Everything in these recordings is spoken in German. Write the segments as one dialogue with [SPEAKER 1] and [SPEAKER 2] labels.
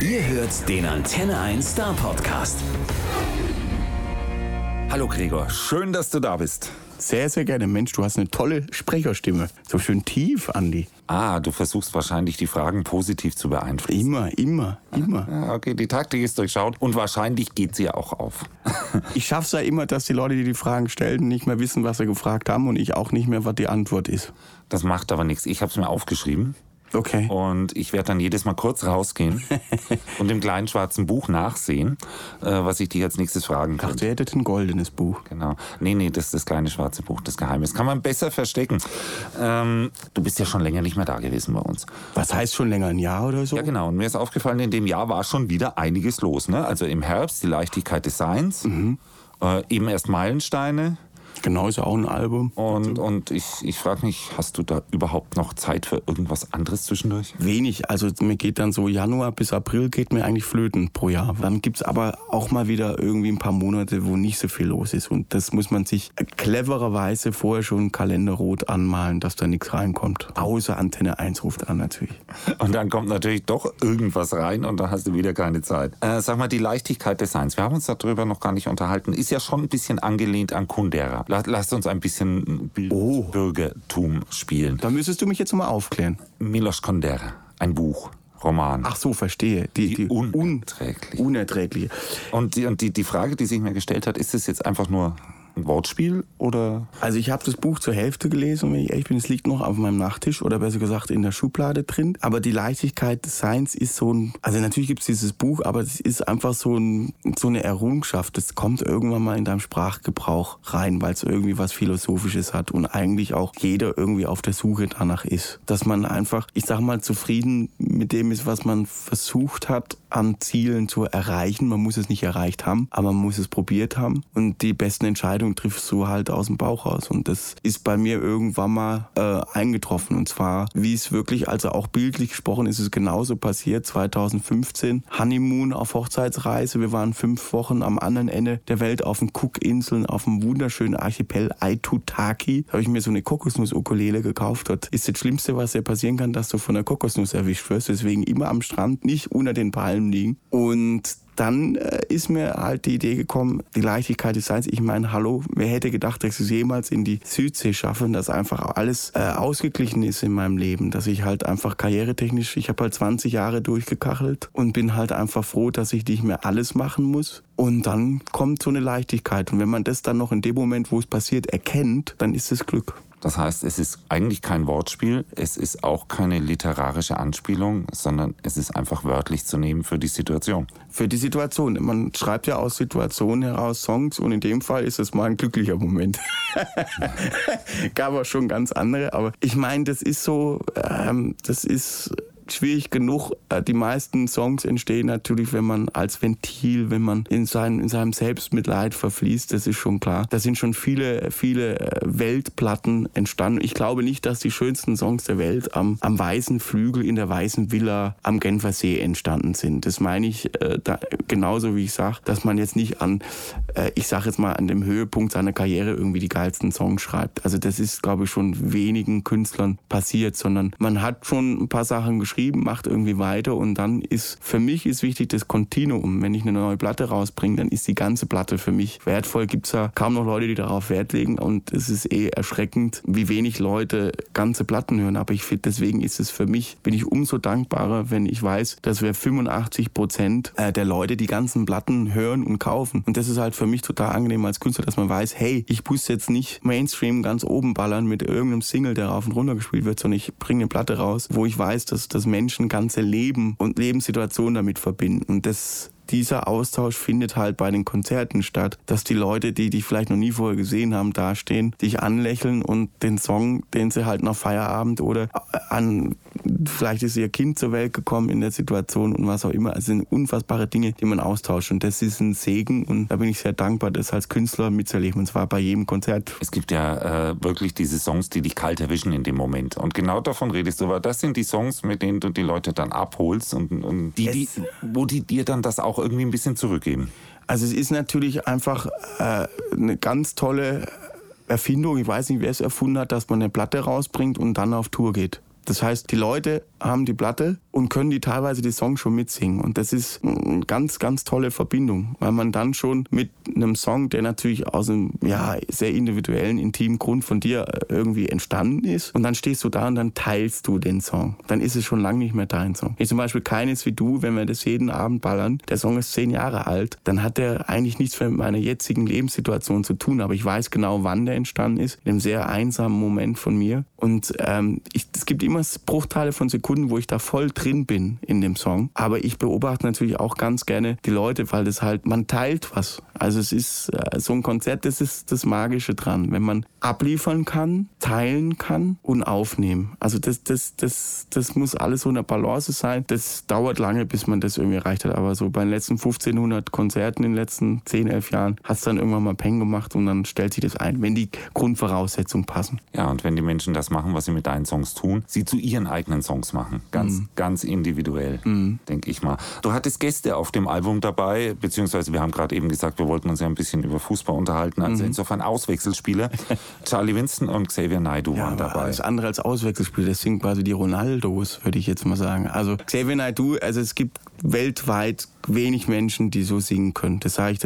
[SPEAKER 1] Ihr hört den Antenne 1 Star Podcast.
[SPEAKER 2] Hallo Gregor, schön, dass du da bist.
[SPEAKER 3] Sehr, sehr gerne. Mensch, du hast eine tolle Sprecherstimme. So schön tief, Andi.
[SPEAKER 2] Ah, du versuchst wahrscheinlich die Fragen positiv zu beeinflussen.
[SPEAKER 3] Immer, immer, immer.
[SPEAKER 2] Ah, okay, die Taktik ist durchschaut und wahrscheinlich geht sie auch auf.
[SPEAKER 3] Ich schaff's ja immer, dass die Leute, die die Fragen stellen, nicht mehr wissen, was sie gefragt haben und ich auch nicht mehr, was die Antwort ist.
[SPEAKER 2] Das macht aber nichts. Ich habe es mir aufgeschrieben.
[SPEAKER 3] Okay.
[SPEAKER 2] Und ich werde dann jedes Mal kurz rausgehen und im kleinen schwarzen Buch nachsehen, äh, was ich dich als nächstes fragen
[SPEAKER 3] dachte,
[SPEAKER 2] könnte.
[SPEAKER 3] ihr hättet ein goldenes Buch.
[SPEAKER 2] Genau. Nee, nee, das ist das kleine schwarze Buch, das Geheimnis. Kann man besser verstecken. Ähm, du bist ja schon länger nicht mehr da gewesen bei uns.
[SPEAKER 3] Was heißt schon länger, ein Jahr oder so?
[SPEAKER 2] Ja, genau. Und mir ist aufgefallen, in dem Jahr war schon wieder einiges los. Ne? Also im Herbst die Leichtigkeit des Seins, äh, eben erst Meilensteine.
[SPEAKER 3] Genau, ist ja auch ein Album.
[SPEAKER 2] Und, und ich, ich frage mich, hast du da überhaupt noch Zeit für irgendwas anderes zwischendurch?
[SPEAKER 3] Wenig, also mir geht dann so Januar bis April geht mir eigentlich flöten pro Jahr. Dann gibt's aber auch mal wieder irgendwie ein paar Monate, wo nicht so viel los ist. Und das muss man sich clevererweise vorher schon im Kalender rot anmalen, dass da nichts reinkommt. Außer Antenne 1 ruft an natürlich.
[SPEAKER 2] Und dann kommt natürlich doch irgendwas rein und dann hast du wieder keine Zeit. Äh, sag mal, die Leichtigkeit des Seins. Wir haben uns darüber noch gar nicht unterhalten. Ist ja schon ein bisschen angelehnt an Kundera. La- Lass uns ein bisschen
[SPEAKER 3] Oh.
[SPEAKER 2] Bürgertum spielen.
[SPEAKER 3] Da müsstest du mich jetzt mal aufklären.
[SPEAKER 2] Milos Kundera, ein Buch, Roman.
[SPEAKER 3] Ach so, verstehe. Die, die un
[SPEAKER 2] unerträglich.
[SPEAKER 3] unerträgliche.
[SPEAKER 2] Und, die, und die, die Frage, die sich mir gestellt hat, ist es jetzt einfach nur ein Wortspiel oder
[SPEAKER 3] Also ich habe das Buch zur Hälfte gelesen, wenn ich ehrlich bin, es liegt noch auf meinem Nachttisch oder besser gesagt in der Schublade drin. Aber die Leichtigkeit des Seins ist so ein, also natürlich gibt es dieses Buch, aber es ist einfach so, ein, so eine Errungenschaft. Das kommt irgendwann mal in deinem Sprachgebrauch rein, weil es irgendwie was Philosophisches hat und eigentlich auch jeder irgendwie auf der Suche danach ist. Dass man einfach, ich sag mal, zufrieden mit dem ist, was man versucht hat, an Zielen zu erreichen. Man muss es nicht erreicht haben, aber man muss es probiert haben. Und die besten Entscheidungen triffst du halt aus dem Bauch raus. Und das ist bei mir irgendwann mal äh, eingetroffen. Und zwar, wie es wirklich, also auch bildlich gesprochen, ist es genauso passiert. 2015, Honeymoon auf Hochzeitsreise. Wir waren fünf Wochen am anderen Ende der Welt auf den Cook-Inseln, auf dem wunderschönen Archipel Aitutaki. Da habe ich mir so eine Kokosnuss-Ukulele gekauft. Dort ist das Schlimmste, was dir passieren kann, dass du von der Kokosnuss erwischt wirst. Deswegen immer am Strand, nicht unter den Palmen liegen. Und dann äh, ist mir halt die Idee gekommen, die Leichtigkeit des Seins. Ich meine, hallo, wer hätte gedacht, dass ich es jemals in die Südsee schaffe, dass einfach alles äh, ausgeglichen ist in meinem Leben, dass ich halt einfach karrieretechnisch, ich habe halt 20 Jahre durchgekachelt und bin halt einfach froh, dass ich nicht mehr alles machen muss. Und dann kommt so eine Leichtigkeit. Und wenn man das dann noch in dem Moment, wo es passiert, erkennt, dann ist es Glück.
[SPEAKER 2] Das heißt, es ist eigentlich kein Wortspiel, es ist auch keine literarische Anspielung, sondern es ist einfach wörtlich zu nehmen für die Situation.
[SPEAKER 3] Für die Situation. Man schreibt ja aus Situationen heraus Songs und in dem Fall ist es mal ein glücklicher Moment. Gab auch schon ganz andere, aber ich meine, das ist so, ähm, das ist schwierig genug. Äh, Die meisten Songs entstehen natürlich, wenn man als Ventil, wenn man in, sein, in seinem Selbstmitleid verfließt, das ist schon klar. Da sind schon viele, viele äh, Weltplatten entstanden. Ich glaube nicht, dass die schönsten Songs der Welt am, am weißen Flügel in der weißen Villa am Genfer See entstanden sind. Das meine ich äh, da, genauso, wie ich sage, dass man jetzt nicht an, äh, ich sage jetzt mal, an dem Höhepunkt seiner Karriere irgendwie die geilsten Songs schreibt. Also das ist, glaube ich, schon wenigen Künstlern passiert, sondern man hat schon ein paar Sachen geschrieben, macht irgendwie weiter und dann ist, für mich ist wichtig das Kontinuum. Wenn ich eine neue Platte rausbringe, dann ist die ganze Platte für mich wertvoll. Gibt's ja kaum noch Leute, die darauf Wert legen und es ist eh erschreckend, wie wenig Leute ganze Platten hören. Aber ich finde, deswegen ist es für mich, bin ich umso dankbarer, wenn ich weiß, dass wir 85 Prozent äh, der Leute die ganzen Platten hören und kaufen. Und das ist halt für mich total angenehm als Künstler, dass man weiß, hey, ich muss jetzt nicht Mainstream ganz oben ballern mit irgendeinem Single, der rauf und runter gespielt wird, sondern ich bringe eine Platte raus, wo ich weiß, dass, dass Menschen ganze Leben und Lebenssituationen damit verbinden. Und das dieser Austausch findet halt bei den Konzerten statt, dass die Leute, die dich vielleicht noch nie vorher gesehen haben, dastehen, dich anlächeln und den Song, den sie halt nach Feierabend oder an, vielleicht ist ihr Kind zur Welt gekommen in der Situation und was auch immer. Also sind unfassbare Dinge, die man austauscht und das ist ein Segen und da bin ich sehr dankbar, das als Künstler mitzuerleben und zwar bei jedem Konzert.
[SPEAKER 2] Es gibt ja äh, wirklich diese Songs, die dich kalt erwischen in dem Moment. Und genau davon redest du, weil das sind die Songs, mit denen du die Leute dann abholst und, und die, die,
[SPEAKER 3] Es-
[SPEAKER 2] wo die dir dann das auch irgendwie ein bisschen zurückgeben.
[SPEAKER 3] Also es ist natürlich einfach äh, eine ganz tolle Erfindung. Ich weiß nicht, wer es erfunden hat, dass man eine Platte rausbringt und dann auf Tour geht. Das heißt, die Leute haben die Platte und können die teilweise die Songs schon mitsingen. Und das ist eine ganz, ganz tolle Verbindung, weil man dann schon mit einem Song, der natürlich aus einem ja, sehr individuellen, intimen Grund von dir irgendwie entstanden ist, und dann stehst du da und dann teilst du den Song. Dann ist es schon lange nicht mehr dein Song. Ich zum Beispiel keines wie du, wenn wir das jeden Abend ballern, der Song ist zehn Jahre alt, dann hat der eigentlich nichts mehr mit meiner jetzigen Lebenssituation zu tun, aber ich weiß genau, wann der entstanden ist, in einem sehr einsamen Moment von mir. Und ähm, ich, es gibt immer Bruchteile von Sekunden, wo ich da voll drin bin in dem Song. Aber ich beobachte natürlich auch ganz gerne die Leute, weil das halt, man teilt was. Also es ist äh, so ein Konzert, das ist das Magische dran. Wenn man abliefern kann, teilen kann und aufnehmen. Also das, das, das, das muss alles so eine Balance sein. Das dauert lange, bis man das irgendwie erreicht hat. Aber so bei den letzten 1500 Konzerten in den letzten 10, 11 Jahren hat es dann irgendwann mal Peng gemacht und dann stellt sich das ein, wenn die Grundvoraussetzungen passen.
[SPEAKER 2] Ja, und wenn die Menschen das machen, was sie mit deinen Songs tun, sie zu ihren eigenen Songs machen. Ganz, mhm. ganz individuell, mhm. denke ich mal. Du hattest Gäste auf dem Album dabei, beziehungsweise wir haben gerade eben gesagt, wir wollten uns ja ein bisschen über Fußball unterhalten. Also mhm. insofern Auswechselspieler. Charlie Winston und Xavier Naidu ja, waren dabei.
[SPEAKER 3] Alles andere als Auswechselspieler, das sind quasi die Ronaldos, würde ich jetzt mal sagen. Also Xavier Naidu, also es gibt weltweit wenig Menschen, die so singen können. Das sage ich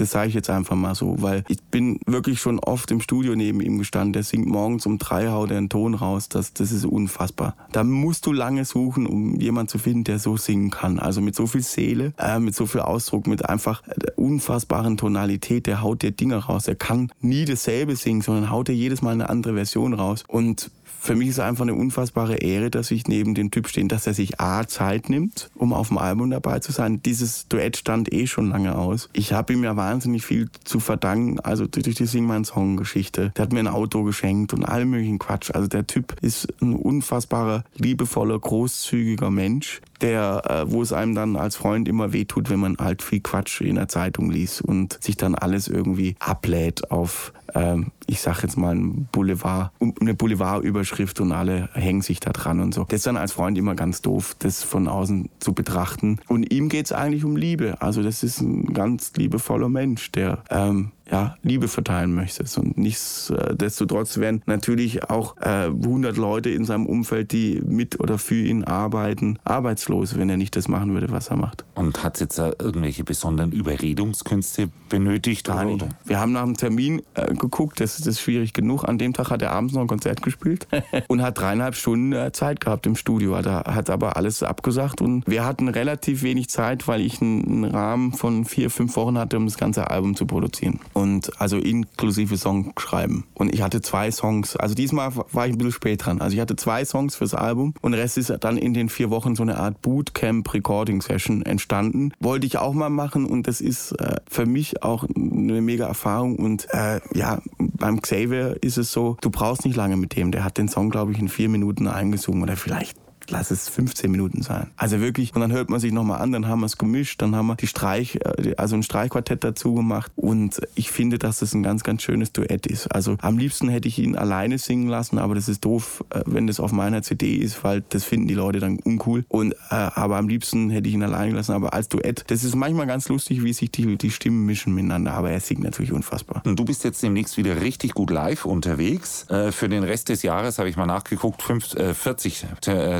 [SPEAKER 3] das sage ich jetzt einfach mal so, weil ich bin wirklich schon oft im Studio neben ihm gestanden. Der singt morgens um drei, haut er einen Ton raus. Das, das ist unfassbar. Da musst du lange suchen, um jemanden zu finden, der so singen kann. Also mit so viel Seele, äh, mit so viel Ausdruck, mit einfach der unfassbaren Tonalität. Der haut dir Dinge raus. Er kann nie dasselbe singen, sondern haut dir jedes Mal eine andere Version raus. Und für mich ist es einfach eine unfassbare Ehre, dass ich neben dem Typ stehe, dass er sich A, Zeit nimmt, um auf dem Album dabei zu sein. Dieses Duett stand eh schon lange aus. Ich habe ihm ja wahnsinnig viel zu verdanken, also durch die Sing mein Song Geschichte. Der hat mir ein Auto geschenkt und all möglichen Quatsch. Also der Typ ist ein unfassbarer, liebevoller, großzügiger Mensch, der, äh, wo es einem dann als Freund immer wehtut, wenn man halt viel Quatsch in der Zeitung liest und sich dann alles irgendwie ablädt auf, ähm, ich sag jetzt mal, ein Boulevard, eine Boulevardüberschrift und alle hängen sich da dran und so. Das ist dann als Freund immer ganz doof, das von außen zu betrachten. Und ihm geht's eigentlich um Liebe. Also das ist ein ganz liebevoller Mensch, der ähm, ja, Liebe verteilen möchtest. Und nichtsdestotrotz werden natürlich auch äh, 100 Leute in seinem Umfeld, die mit oder für ihn arbeiten, arbeitslos, wenn er nicht das machen würde, was er macht.
[SPEAKER 2] Und hat es jetzt äh, irgendwelche besonderen Überredungskünste benötigt?
[SPEAKER 3] Gar nicht. Oder? Wir haben nach dem Termin äh, geguckt, das, das ist schwierig genug. An dem Tag hat er abends noch ein Konzert gespielt und hat dreieinhalb Stunden äh, Zeit gehabt im Studio. Hat, er, hat aber alles abgesagt und wir hatten relativ wenig Zeit, weil ich einen, einen Rahmen von vier, fünf Wochen hatte, um das ganze Album zu produzieren und also inklusive Song schreiben. Und ich hatte zwei Songs, also diesmal war ich ein bisschen spät dran. Also ich hatte zwei Songs fürs Album und der Rest ist dann in den vier Wochen so eine Art Bootcamp Recording Session entstanden. Wollte ich auch mal machen und das ist äh, für mich auch eine mega Erfahrung und äh, ja, beim Xavier ist es so, du brauchst nicht lange mit dem. Der hat den Song, glaube ich, in vier Minuten eingesungen oder vielleicht lass es 15 Minuten sein. Also wirklich, und dann hört man sich nochmal an, dann haben wir es gemischt, dann haben wir die Streich, äh, also ein Streichquartett dazu gemacht und ich finde, dass das ein ganz, ganz schönes Duett ist. Also am liebsten hätte ich ihn alleine singen lassen, aber das ist doof, äh, wenn das auf meiner CD ist, weil das finden die Leute dann uncool. Und, äh, aber am liebsten hätte ich ihn alleine gelassen, aber als Duett, das ist manchmal ganz lustig, wie sich die, die Stimmen mischen miteinander, aber er singt natürlich unfassbar.
[SPEAKER 2] Und du bist jetzt demnächst wieder richtig gut live unterwegs. Für den Rest des Jahres habe ich mal nachgeguckt, 40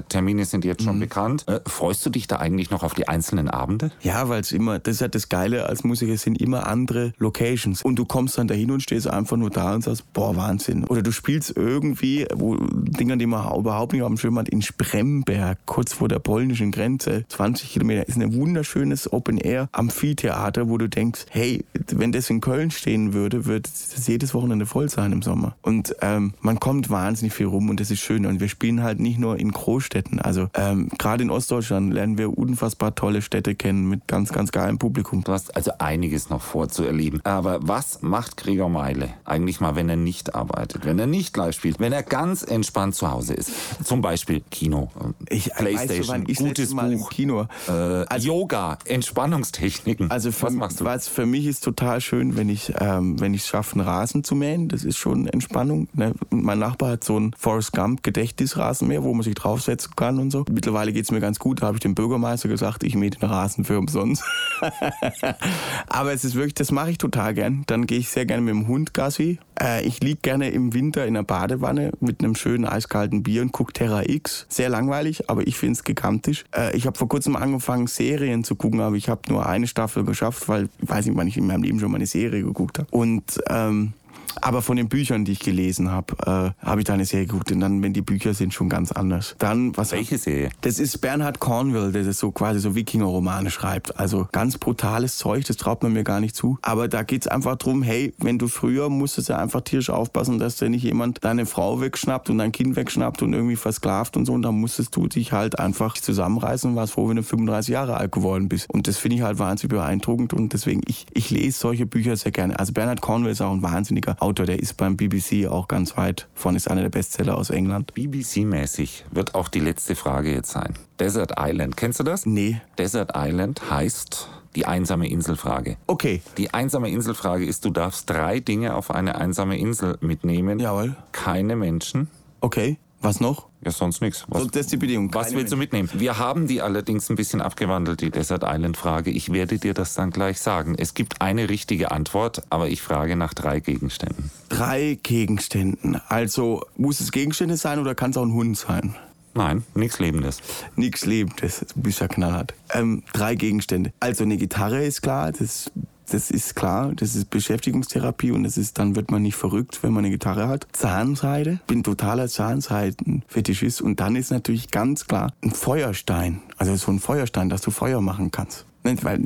[SPEAKER 2] Termine sind jetzt schon mhm. bekannt. Äh, freust du dich da eigentlich noch auf die einzelnen Abende?
[SPEAKER 3] Ja, weil es immer, das ist ja das Geile als Musiker, es sind immer andere Locations. Und du kommst dann dahin und stehst einfach nur da und sagst, boah, Wahnsinn. Oder du spielst irgendwie, wo Dinger, die man überhaupt nicht auf dem Schirm hat, in Spremberg, kurz vor der polnischen Grenze, 20 Kilometer, ist ein wunderschönes Open-Air-Amphitheater, wo du denkst, hey, wenn das in Köln stehen würde, würde das jedes Wochenende voll sein im Sommer. Und ähm, man kommt wahnsinnig viel rum und das ist schön. Und wir spielen halt nicht nur in Großstädten. Also ähm, gerade in Ostdeutschland lernen wir unfassbar tolle Städte kennen mit ganz, ganz geilem Publikum.
[SPEAKER 2] Du hast also einiges noch vorzuerleben. Aber was macht Gregor Meile eigentlich mal, wenn er nicht arbeitet, wenn er nicht live spielt, wenn er ganz entspannt zu Hause ist? Zum Beispiel Kino,
[SPEAKER 3] ich, Playstation, weißt du, gutes Buch,
[SPEAKER 2] Kino. Äh, also, Yoga, Entspannungstechniken.
[SPEAKER 3] Also für, was machst du? Was für mich ist total schön, wenn ich ähm, wenn ich es schaffe, einen Rasen zu mähen. Das ist schon Entspannung. Ne? Mein Nachbar hat so ein Forrest Gump Gedächtnisrasenmäher, wo man sich draufsetzen kann und so. Mittlerweile geht es mir ganz gut. Da habe ich dem Bürgermeister gesagt, ich mähe den Rasen für umsonst. Aber es ist wirklich, das mache ich total gern. Dann gehe ich sehr gerne mit dem Hund Gassi. Äh, ich liege gerne im Winter in der Badewanne mit einem schönen eiskalten Bier und gucke Terra X. Sehr langweilig, aber ich finde es gigantisch. Äh, ich habe vor kurzem angefangen, Serien zu gucken, aber ich habe nur eine Staffel geschafft, weil ich weiß nicht, wann ich in meinem Leben schon mal eine Serie geguckt habe. Und ähm, aber von den Büchern, die ich gelesen habe, äh, habe ich da eine Serie geguckt. Und dann, wenn die Bücher sind, schon ganz anders. Dann, was
[SPEAKER 2] Welche Serie?
[SPEAKER 3] Das ist Bernhard Cornwell, der das so quasi so Wikinger-Romane schreibt. Also ganz brutales Zeug, das traut man mir gar nicht zu. Aber da geht's einfach drum, hey, wenn du früher musstest du einfach tierisch aufpassen, dass dir nicht jemand deine Frau wegschnappt und dein Kind wegschnappt und irgendwie versklavt und so. Und da musstest du dich halt einfach zusammenreißen und warst froh, wenn du 35 Jahre alt geworden bist. Und das finde ich halt wahnsinnig beeindruckend. Und deswegen, ich, ich lese solche Bücher sehr gerne. Also Bernhard Cornwell ist auch ein wahnsinniger Autor, der ist beim BBC auch ganz weit vorne, ist einer der Bestseller aus England.
[SPEAKER 2] BBC-mäßig wird auch die letzte Frage jetzt sein. Desert Island, kennst du das?
[SPEAKER 3] Nee.
[SPEAKER 2] Desert Island heißt die einsame Inselfrage.
[SPEAKER 3] Okay.
[SPEAKER 2] Die einsame Inselfrage ist, du darfst drei Dinge auf eine einsame Insel mitnehmen.
[SPEAKER 3] Jawohl.
[SPEAKER 2] Keine Menschen.
[SPEAKER 3] Okay. Was noch?
[SPEAKER 2] Ja, sonst nichts. Was,
[SPEAKER 3] So, das ist die Bedingung.
[SPEAKER 2] was willst du mitnehmen? Wir haben die allerdings ein bisschen abgewandelt, die Desert Island Frage. Ich werde dir das dann gleich sagen. Es gibt eine richtige Antwort, aber ich frage nach drei Gegenständen.
[SPEAKER 3] Drei Gegenständen. Also muss es Gegenstände sein oder kann es auch ein Hund sein?
[SPEAKER 2] Nein, nichts Lebendes.
[SPEAKER 3] Nichts Lebendes. Du bist ja knallhart. Ähm, drei Gegenstände. Also eine Gitarre ist klar, das, das ist klar. Das ist Beschäftigungstherapie und das ist, dann wird man nicht verrückt, wenn man eine Gitarre hat. Zahnseide. Bin totaler Zahnseiden-Fetischist. Und dann ist natürlich ganz klar ein Feuerstein. Also so ein Feuerstein, dass du Feuer machen kannst. Weil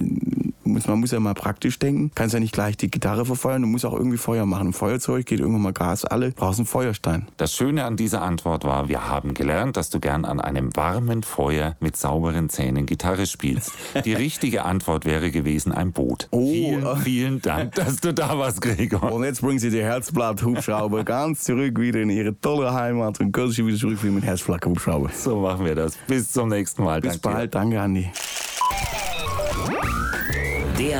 [SPEAKER 3] man muss ja mal praktisch denken. Kannst ja nicht gleich die Gitarre verfeuern, du musst auch irgendwie Feuer machen. Feuerzeug geht irgendwann mal Gas alle, brauchst einen Feuerstein.
[SPEAKER 2] Das Schöne an dieser Antwort war, wir haben gelernt, dass du gern an einem warmen Feuer mit sauberen Zähnen Gitarre spielst. Die richtige Antwort wäre gewesen ein Boot.
[SPEAKER 3] Oh.
[SPEAKER 2] Vielen, vielen Dank, dass du da warst, Gregor.
[SPEAKER 3] Und jetzt bringen sie die Herzblatt-Hubschrauber ganz zurück wieder in ihre tolle Heimat und können sie wieder zurückfliegen mit Herzblatt-Hubschrauber.
[SPEAKER 2] So machen wir das. Bis zum nächsten Mal.
[SPEAKER 3] Bis
[SPEAKER 2] Danke dir.
[SPEAKER 3] bald, danke Andi.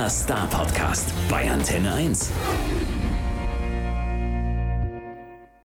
[SPEAKER 1] Der Star Podcast bei Antenne 1.